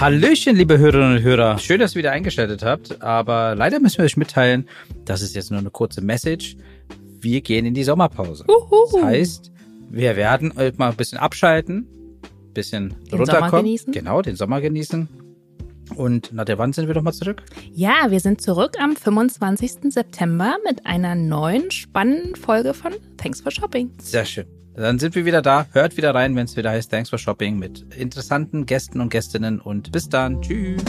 Hallöchen, liebe Hörerinnen und Hörer. Schön, dass ihr wieder eingeschaltet habt. Aber leider müssen wir euch mitteilen, das ist jetzt nur eine kurze Message. Wir gehen in die Sommerpause. Uhu. Das heißt, wir werden euch mal ein bisschen abschalten, ein bisschen Den runterkommen. Sommer genießen. Genau, den Sommer genießen. Und nach der Wand sind wir doch mal zurück? Ja, wir sind zurück am 25. September mit einer neuen spannenden Folge von Thanks for Shopping. Sehr schön. Dann sind wir wieder da. Hört wieder rein, wenn es wieder heißt Thanks for Shopping mit interessanten Gästen und Gästinnen. Und bis dann. Tschüss.